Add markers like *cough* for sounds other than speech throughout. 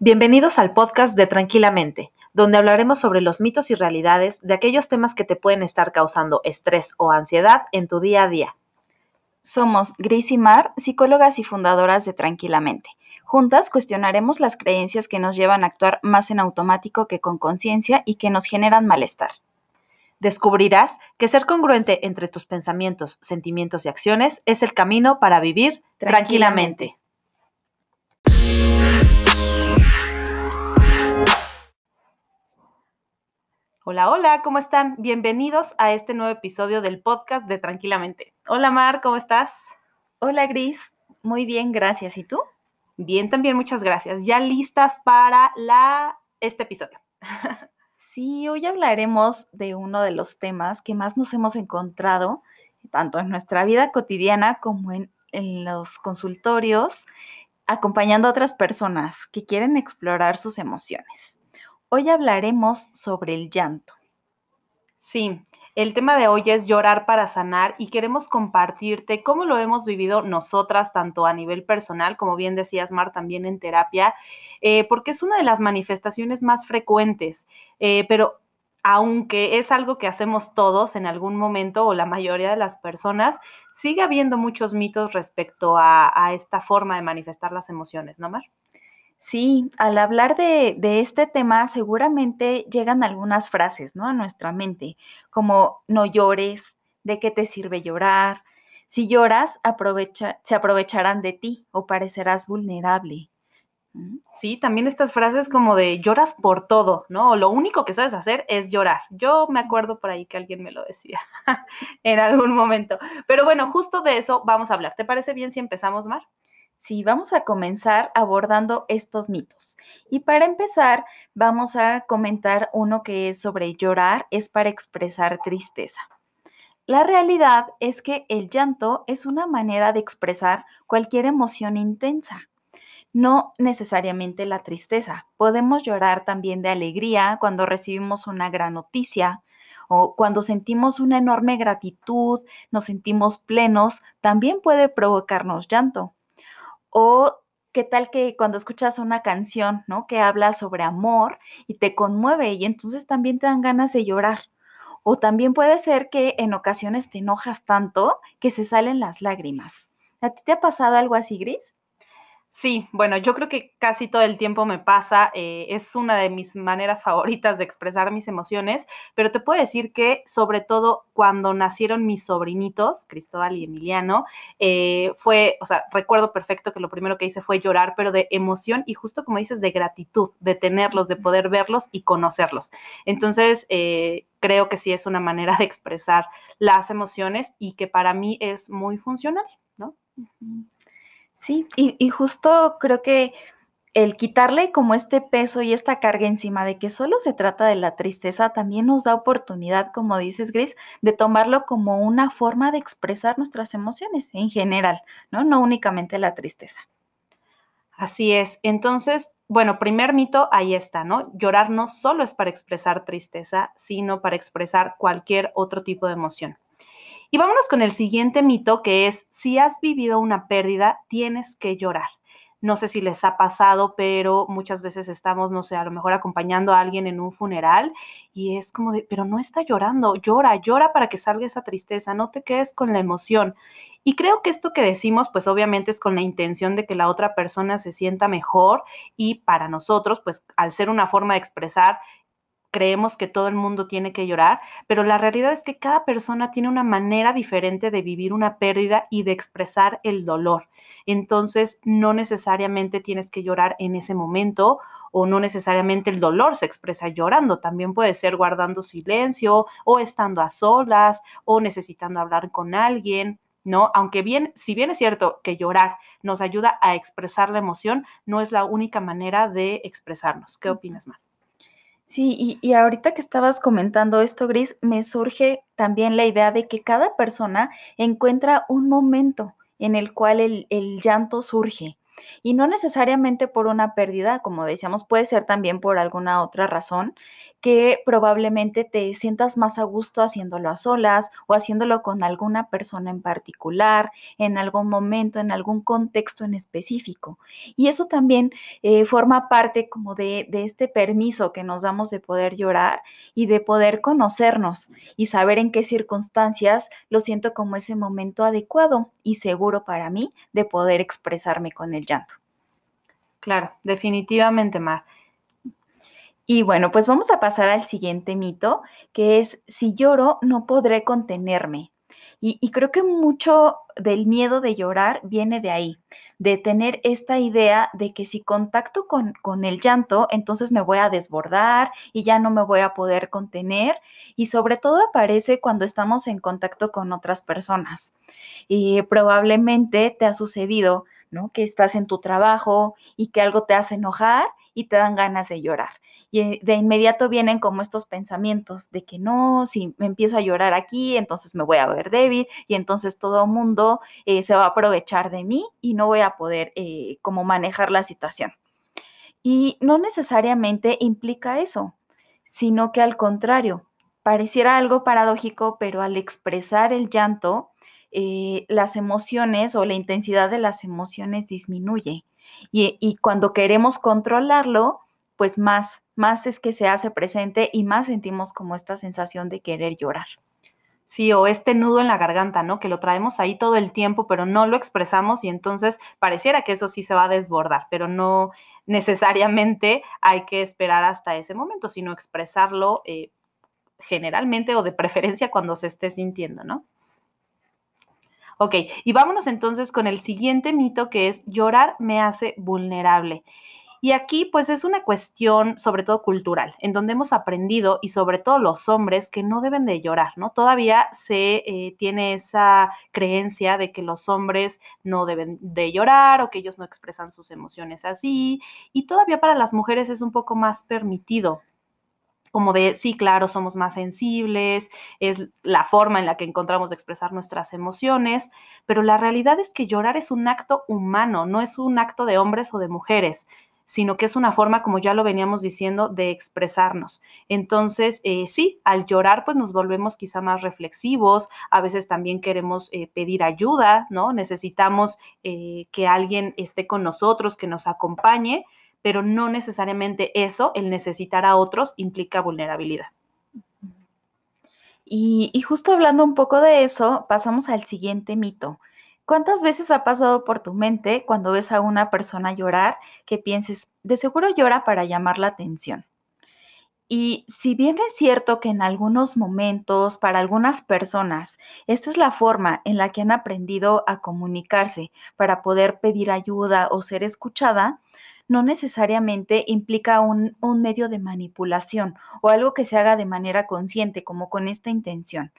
Bienvenidos al podcast de Tranquilamente, donde hablaremos sobre los mitos y realidades de aquellos temas que te pueden estar causando estrés o ansiedad en tu día a día. Somos Gris y Mar, psicólogas y fundadoras de Tranquilamente. Juntas cuestionaremos las creencias que nos llevan a actuar más en automático que con conciencia y que nos generan malestar. Descubrirás que ser congruente entre tus pensamientos, sentimientos y acciones es el camino para vivir tranquilamente. Hola, hola, ¿cómo están? Bienvenidos a este nuevo episodio del podcast de Tranquilamente. Hola Mar, ¿cómo estás? Hola Gris, muy bien, gracias. ¿Y tú? Bien, también muchas gracias. Ya listas para la, este episodio. *laughs* Sí, hoy hablaremos de uno de los temas que más nos hemos encontrado, tanto en nuestra vida cotidiana como en, en los consultorios, acompañando a otras personas que quieren explorar sus emociones. Hoy hablaremos sobre el llanto. Sí, el tema de hoy es llorar para sanar y queremos compartirte cómo lo hemos vivido nosotras, tanto a nivel personal, como bien decías, Mar, también en terapia, eh, porque es una de las manifestaciones más frecuentes, eh, pero aunque es algo que hacemos todos en algún momento o la mayoría de las personas, sigue habiendo muchos mitos respecto a, a esta forma de manifestar las emociones, ¿no, Mar? Sí, al hablar de, de, este tema seguramente llegan algunas frases, ¿no? A nuestra mente, como no llores, ¿de qué te sirve llorar? Si lloras, aprovecha, se aprovecharán de ti o parecerás vulnerable. Sí, también estas frases como de lloras por todo, ¿no? O lo único que sabes hacer es llorar. Yo me acuerdo por ahí que alguien me lo decía *laughs* en algún momento. Pero bueno, justo de eso vamos a hablar. ¿Te parece bien si empezamos, Mar? Sí, vamos a comenzar abordando estos mitos. Y para empezar, vamos a comentar uno que es sobre llorar es para expresar tristeza. La realidad es que el llanto es una manera de expresar cualquier emoción intensa, no necesariamente la tristeza. Podemos llorar también de alegría cuando recibimos una gran noticia, o cuando sentimos una enorme gratitud, nos sentimos plenos, también puede provocarnos llanto. O qué tal que cuando escuchas una canción, ¿no? Que habla sobre amor y te conmueve y entonces también te dan ganas de llorar. O también puede ser que en ocasiones te enojas tanto que se salen las lágrimas. ¿A ti te ha pasado algo así, Gris? Sí, bueno, yo creo que casi todo el tiempo me pasa, eh, es una de mis maneras favoritas de expresar mis emociones, pero te puedo decir que sobre todo cuando nacieron mis sobrinitos, Cristóbal y Emiliano, eh, fue, o sea, recuerdo perfecto que lo primero que hice fue llorar, pero de emoción y justo como dices, de gratitud, de tenerlos, de poder verlos y conocerlos. Entonces, eh, creo que sí es una manera de expresar las emociones y que para mí es muy funcional, ¿no? Sí, y, justo creo que el quitarle como este peso y esta carga encima de que solo se trata de la tristeza, también nos da oportunidad, como dices, Gris, de tomarlo como una forma de expresar nuestras emociones en general, ¿no? No únicamente la tristeza. Así es. Entonces, bueno, primer mito, ahí está, ¿no? Llorar no solo es para expresar tristeza, sino para expresar cualquier otro tipo de emoción. Y vámonos con el siguiente mito, que es, si has vivido una pérdida, tienes que llorar. No sé si les ha pasado, pero muchas veces estamos, no sé, a lo mejor acompañando a alguien en un funeral y es como de, pero no está llorando, llora, llora para que salga esa tristeza, no te quedes con la emoción. Y creo que esto que decimos, pues obviamente es con la intención de que la otra persona se sienta mejor y para nosotros, pues al ser una forma de expresar creemos que todo el mundo tiene que llorar, pero la realidad es que cada persona tiene una manera diferente de vivir una pérdida y de expresar el dolor. Entonces, no necesariamente tienes que llorar en ese momento o no necesariamente el dolor se expresa llorando, también puede ser guardando silencio o estando a solas o necesitando hablar con alguien. ¿no? Aunque bien, si bien es cierto que llorar nos ayuda a expresar la emoción, no es la única manera de expresarnos. ¿Qué opinas, Mar? Sí, y, ahorita que estabas comentando esto, Gris, me surge también la idea de que cada persona encuentra un momento en el cual el, llanto surge. Y no necesariamente por una pérdida, como decíamos, puede ser también por alguna otra razón que probablemente te sientas más a gusto haciéndolo a solas o haciéndolo con alguna persona en particular, en algún momento, en algún contexto en específico. Y eso también eh, forma parte como de, de este permiso que nos damos de poder llorar y de poder conocernos y saber en qué circunstancias lo siento como ese momento adecuado y seguro para mí de poder expresarme con el llanto. Claro, definitivamente, Mar. Y bueno, pues vamos a pasar al siguiente mito, que es, si lloro, no podré contenerme. Y, creo que mucho del miedo de llorar viene de ahí, de tener esta idea de que si contacto con, con, el llanto, entonces me voy a desbordar y ya no me voy a poder contener. Y sobre todo aparece cuando estamos en contacto con otras personas. Y probablemente te ha sucedido, ¿no? Que estás en tu trabajo y que algo te hace enojar y te dan ganas de llorar. Y eh, de inmediato vienen como estos pensamientos de que no, si me empiezo a llorar aquí, entonces me voy a ver débil y entonces todo el mundo eh, se va a aprovechar de mí y no voy a poder eh, como manejar la situación. Y no necesariamente implica eso, sino que al contrario, pareciera algo paradójico, pero al expresar el llanto, las emociones o la intensidad de las emociones disminuye. Y, cuando queremos controlarlo, pues más, más es que se hace presente y más sentimos como esta sensación de querer llorar. Sí, o este nudo en la garganta, ¿no? Que lo traemos ahí todo el tiempo, pero no lo expresamos y entonces pareciera que eso sí se va a desbordar, pero no necesariamente hay que esperar hasta ese momento, sino expresarlo eh, generalmente o de preferencia cuando se esté sintiendo, ¿no? Ok, y vámonos entonces con el siguiente mito que es llorar me hace vulnerable. Y aquí pues es una cuestión sobre todo cultural, en donde hemos aprendido y sobre todo los hombres que no deben de llorar, ¿no? Todavía se eh, tiene esa creencia de que los hombres no deben de llorar o que ellos no expresan sus emociones así. Y todavía para las mujeres es un poco más permitido como de, sí, claro, somos más sensibles, es la forma en la que encontramos de expresar nuestras emociones, pero la realidad es que llorar es un acto humano, no es un acto de hombres o de mujeres sino que es una forma, como ya lo veníamos diciendo, de expresarnos. Entonces, eh, sí, al llorar, pues nos volvemos quizá más reflexivos, a veces también queremos eh, pedir ayuda, ¿no? Necesitamos eh, que alguien esté con nosotros, que nos acompañe, pero no necesariamente eso, el necesitar a otros, implica vulnerabilidad. Y, justo hablando un poco de eso, pasamos al siguiente mito. ¿Cuántas veces ha pasado por tu mente cuando ves a una persona llorar que pienses, de seguro llora para llamar la atención? Y si bien es cierto que en algunos momentos, para algunas personas, esta es la forma en la que han aprendido a comunicarse para poder pedir ayuda o ser escuchada, no necesariamente implica un, medio de manipulación o algo que se haga de manera consciente, como con esta intención.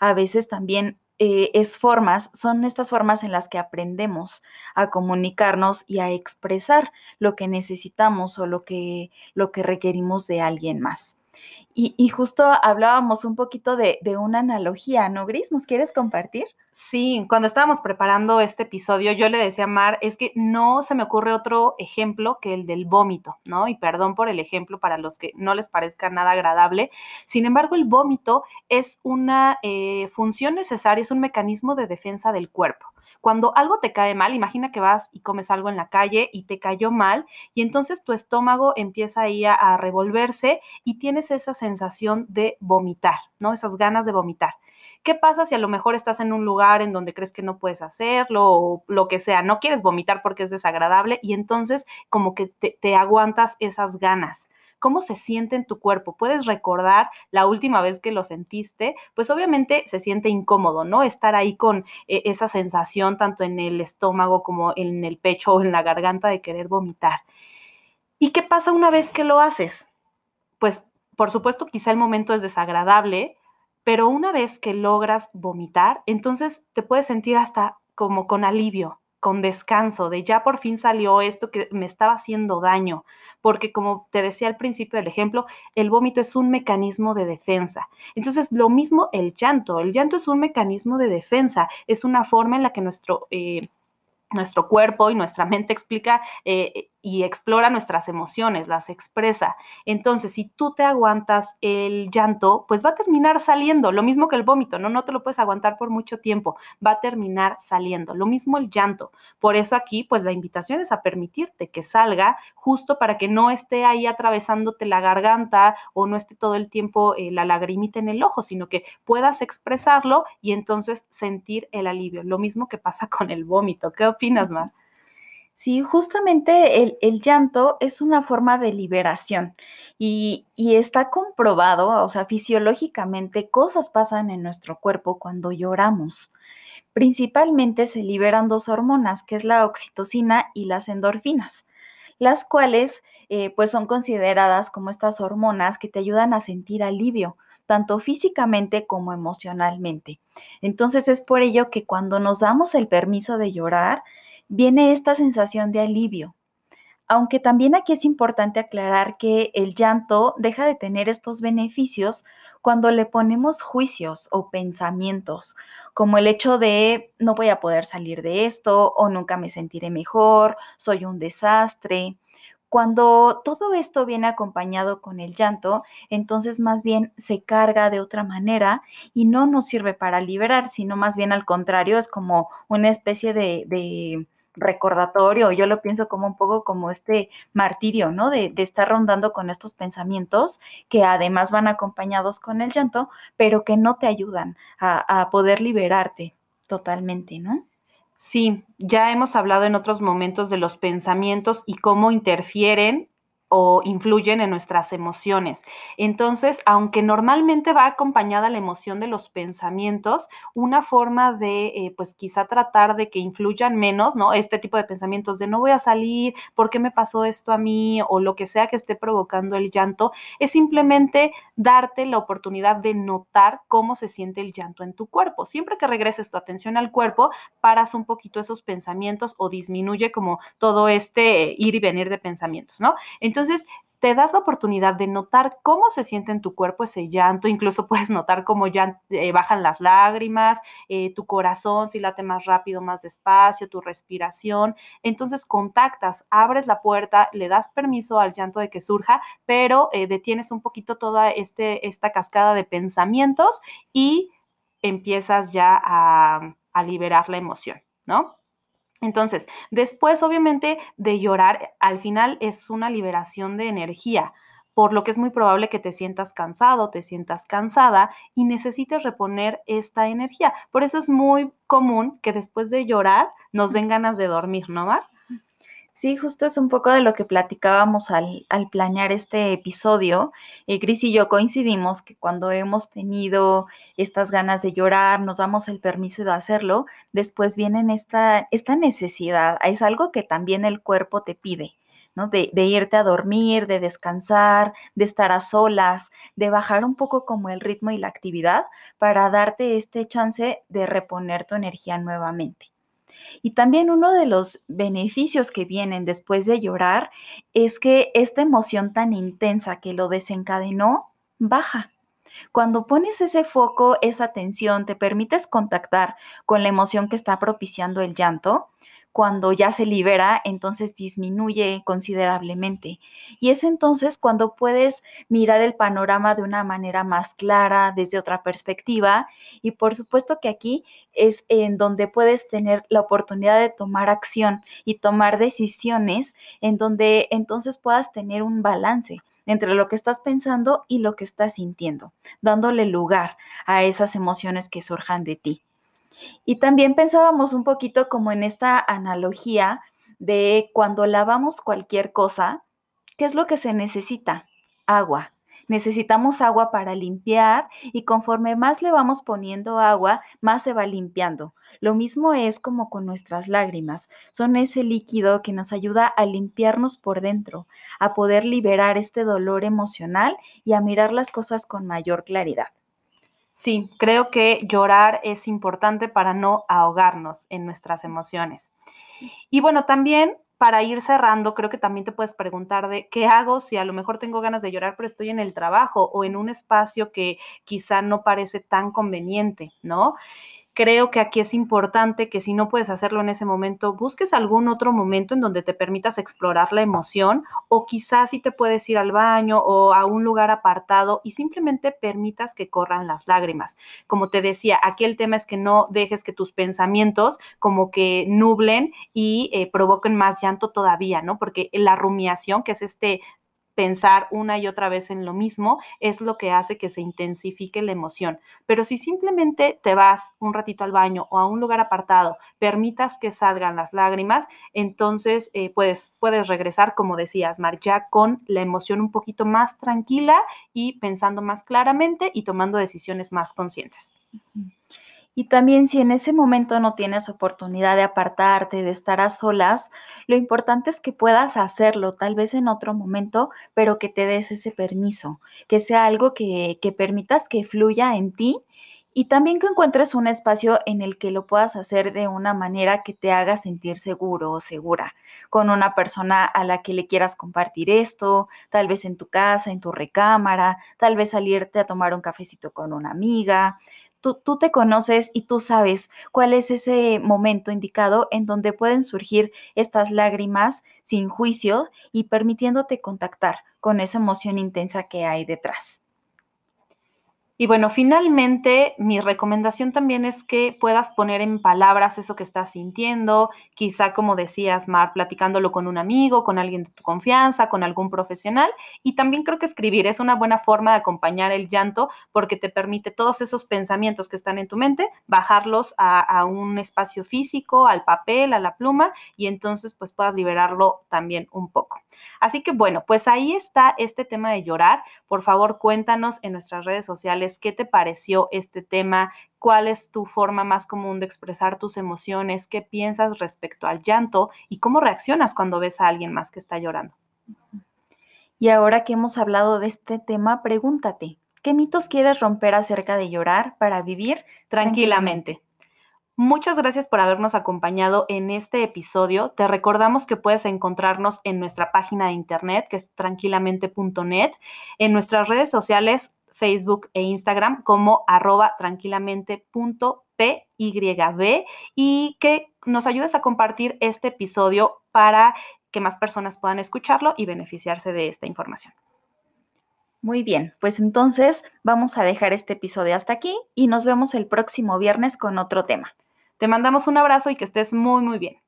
A veces también eh, es formas, son estas formas en las que aprendemos a comunicarnos y a expresar lo que necesitamos o lo que, lo que requerimos de alguien más. Y, justo hablábamos un poquito de, una analogía, ¿no, Gris? ¿Nos quieres compartir? Sí, cuando estábamos preparando este episodio, yo le decía a Mar, es que no se me ocurre otro ejemplo que el del vómito, ¿no? Y perdón por el ejemplo para los que no les parezca nada agradable. Sin embargo, el vómito es una eh, función necesaria, es un mecanismo de defensa del cuerpo. Cuando algo te cae mal, imagina que vas y comes algo en la calle y te cayó mal y entonces tu estómago empieza ahí a, revolverse y tienes esa sensación de vomitar, ¿no? Esas ganas de vomitar. ¿Qué pasa si a lo mejor estás en un lugar en donde crees que no puedes hacerlo o lo que sea? No quieres vomitar porque es desagradable y entonces como que te aguantas esas ganas cómo se siente en tu cuerpo. Puedes recordar la última vez que lo sentiste, pues obviamente se siente incómodo, ¿no? Estar ahí con eh, esa sensación tanto en el estómago como en el pecho o en la garganta de querer vomitar. ¿Y qué pasa una vez que lo haces? Pues por supuesto quizá el momento es desagradable, pero una vez que logras vomitar, entonces te puedes sentir hasta como con alivio, con descanso, de ya por fin salió esto que me estaba haciendo daño, porque como te decía al principio del ejemplo, el vómito es un mecanismo de defensa. Entonces, lo mismo el llanto, el llanto es un mecanismo de defensa, es una forma en la que nuestro... Eh, nuestro cuerpo y nuestra mente explica eh, y explora nuestras emociones, las expresa. Entonces, si tú te aguantas el llanto, pues va a terminar saliendo, lo mismo que el vómito, ¿no? No te lo puedes aguantar por mucho tiempo, va a terminar saliendo. Lo mismo el llanto. Por eso aquí, pues la invitación es a permitirte que salga justo para que no esté ahí atravesándote la garganta o no esté todo el tiempo eh, la lagrimita en el ojo, sino que puedas expresarlo y entonces sentir el alivio. Lo mismo que pasa *laughs* con el vómito. ¿Qué opinas, Mar? Sí, justamente el, llanto es una forma de liberación y, y, está comprobado, o sea, fisiológicamente cosas pasan en nuestro cuerpo cuando lloramos. Principalmente se liberan dos hormonas, que es la oxitocina y las endorfinas, las cuales eh, pues son consideradas como estas hormonas que te ayudan a sentir alivio, tanto físicamente como emocionalmente. Entonces es por ello que cuando nos damos el permiso de llorar, viene esta sensación de alivio. Aunque también aquí es importante aclarar que el llanto deja de tener estos beneficios cuando le ponemos juicios o pensamientos, como el hecho de no voy a poder salir de esto o nunca me sentiré mejor, soy un desastre. Cuando todo esto viene acompañado con el llanto, entonces más bien se carga de otra manera y no nos sirve para liberar, sino más bien al contrario, es como una especie de, recordatorio, yo lo pienso como un poco como este martirio, ¿no? De, estar rondando con estos pensamientos que además van acompañados con el llanto, pero que no te ayudan a poder liberarte totalmente, ¿no? Sí, ya hemos hablado en otros momentos de los pensamientos y cómo interfieren o influyen en nuestras emociones. Entonces, aunque normalmente va acompañada la emoción de los pensamientos, una forma de, eh, pues quizá tratar de que influyan menos, ¿no? Este tipo de pensamientos de no voy a salir, ¿por qué me pasó esto a mí? O lo que sea que esté provocando el llanto, es simplemente darte la oportunidad de notar cómo se siente el llanto en tu cuerpo. Siempre que regreses tu atención al cuerpo, paras un poquito esos pensamientos o disminuye como todo este ir y venir de pensamientos, ¿no? Entonces, entonces, te das la oportunidad de notar cómo se siente en tu cuerpo ese llanto, incluso *laughs* puedes notar cómo ya eh, bajan las lágrimas, eh, tu corazón si late más rápido, más despacio, tu respiración. Entonces contactas, abres la puerta, le das permiso al llanto de que surja, pero eh, detienes un poquito toda este, esta cascada de pensamientos y empiezas ya a, a liberar la emoción, ¿no? Entonces, después, obviamente, de llorar, al final es una liberación de energía, por lo que es muy probable que te sientas cansado, te sientas cansada y necesites reponer esta energía. Por eso es muy común que después de llorar nos den ganas de dormir, ¿no, Mar? Sí, justo es un poco de lo que platicábamos al, planear este episodio. Eh, Gris y yo coincidimos que cuando hemos tenido estas ganas de llorar, nos damos el permiso de hacerlo, después viene esta, esta necesidad. Es algo que también el cuerpo te pide. ¿no? De, de, irte a dormir, de descansar, de estar a solas, de bajar un poco como el ritmo y la actividad para darte este chance de reponer tu energía nuevamente. Y también uno de los beneficios que vienen después de llorar es que esta emoción tan intensa que lo desencadenó baja. Cuando pones ese foco, esa atención, te permites contactar con la emoción que está propiciando el llanto, cuando ya se libera, entonces disminuye considerablemente. Y es entonces cuando puedes mirar el panorama de una manera más clara, desde otra perspectiva. Y por supuesto que aquí es en donde puedes tener la oportunidad de tomar acción y tomar decisiones en donde entonces puedas tener un balance entre lo que estás pensando y lo que estás sintiendo, dándole lugar a esas emociones que surjan de ti. Y también pensábamos un poquito como en esta analogía de cuando lavamos cualquier cosa, ¿qué es lo que se necesita? Agua. Necesitamos agua para limpiar y conforme más le vamos poniendo agua, más se va limpiando. Lo mismo es como con nuestras lágrimas. Son ese líquido que nos ayuda a limpiarnos por dentro, a poder liberar este dolor emocional y a mirar las cosas con mayor claridad. Sí, creo que llorar es importante para no ahogarnos en nuestras emociones. Y bueno, también para ir cerrando, creo que también te puedes preguntar de qué hago si a lo mejor tengo ganas de llorar, pero estoy en el trabajo o en un espacio que quizá no parece tan conveniente, ¿no? Creo que aquí es importante que si no puedes hacerlo en ese momento, busques algún otro momento en donde te permitas explorar la emoción o quizás si te puedes ir al baño o a un lugar apartado y simplemente permitas que corran las lágrimas. Como te decía, aquí el tema es que no dejes que tus pensamientos como que nublen y eh, provoquen más llanto todavía, ¿no? Porque la rumiación, que es este pensar una y otra vez en lo mismo es lo que hace que se intensifique la emoción. Pero si simplemente te vas un ratito al baño o a un lugar apartado, permitas que salgan las lágrimas, entonces eh, puedes, puedes regresar, como decías, Mar, ya con la emoción un poquito más tranquila y pensando más claramente y tomando decisiones más conscientes. Y también si en ese momento no tienes oportunidad de apartarte, de estar a solas, lo importante es que puedas hacerlo tal vez en otro momento, pero que te des ese permiso, que sea algo que, que permitas que fluya en ti y también que encuentres un espacio en el que lo puedas hacer de una manera que te haga sentir seguro o segura, con una persona a la que le quieras compartir esto, tal vez en tu casa, en tu recámara, tal vez salirte a tomar un cafecito con una amiga tú, te conoces y tú sabes cuál es ese momento indicado en donde pueden surgir estas lágrimas sin juicio y permitiéndote contactar con esa emoción intensa que hay detrás. Y bueno, finalmente mi recomendación también es que puedas poner en palabras eso que estás sintiendo, quizá como decías, Mar, platicándolo con un amigo, con alguien de tu confianza, con algún profesional. Y también creo que escribir es una buena forma de acompañar el llanto porque te permite todos esos pensamientos que están en tu mente, bajarlos a, un espacio físico, al papel, a la pluma, y entonces pues puedas liberarlo también un poco. Así que bueno, pues ahí está este tema de llorar. Por favor, cuéntanos en nuestras redes sociales qué te pareció este tema, cuál es tu forma más común de expresar tus emociones, qué piensas respecto al llanto y cómo reaccionas cuando ves a alguien más que está llorando. Y ahora que hemos hablado de este tema, pregúntate, ¿qué mitos quieres romper acerca de llorar para vivir tranquilamente? Muchas gracias por habernos acompañado en este episodio. Te recordamos que puedes encontrarnos en nuestra página de internet, que es tranquilamente.net, en nuestras redes sociales Facebook e Instagram como arroba tranquilamente.pyb y que nos ayudes a compartir este episodio para que más personas puedan escucharlo y beneficiarse de esta información. Muy bien, pues entonces vamos a dejar este episodio hasta aquí y nos vemos el próximo viernes con otro tema. Te mandamos un abrazo y que estés muy, muy bien.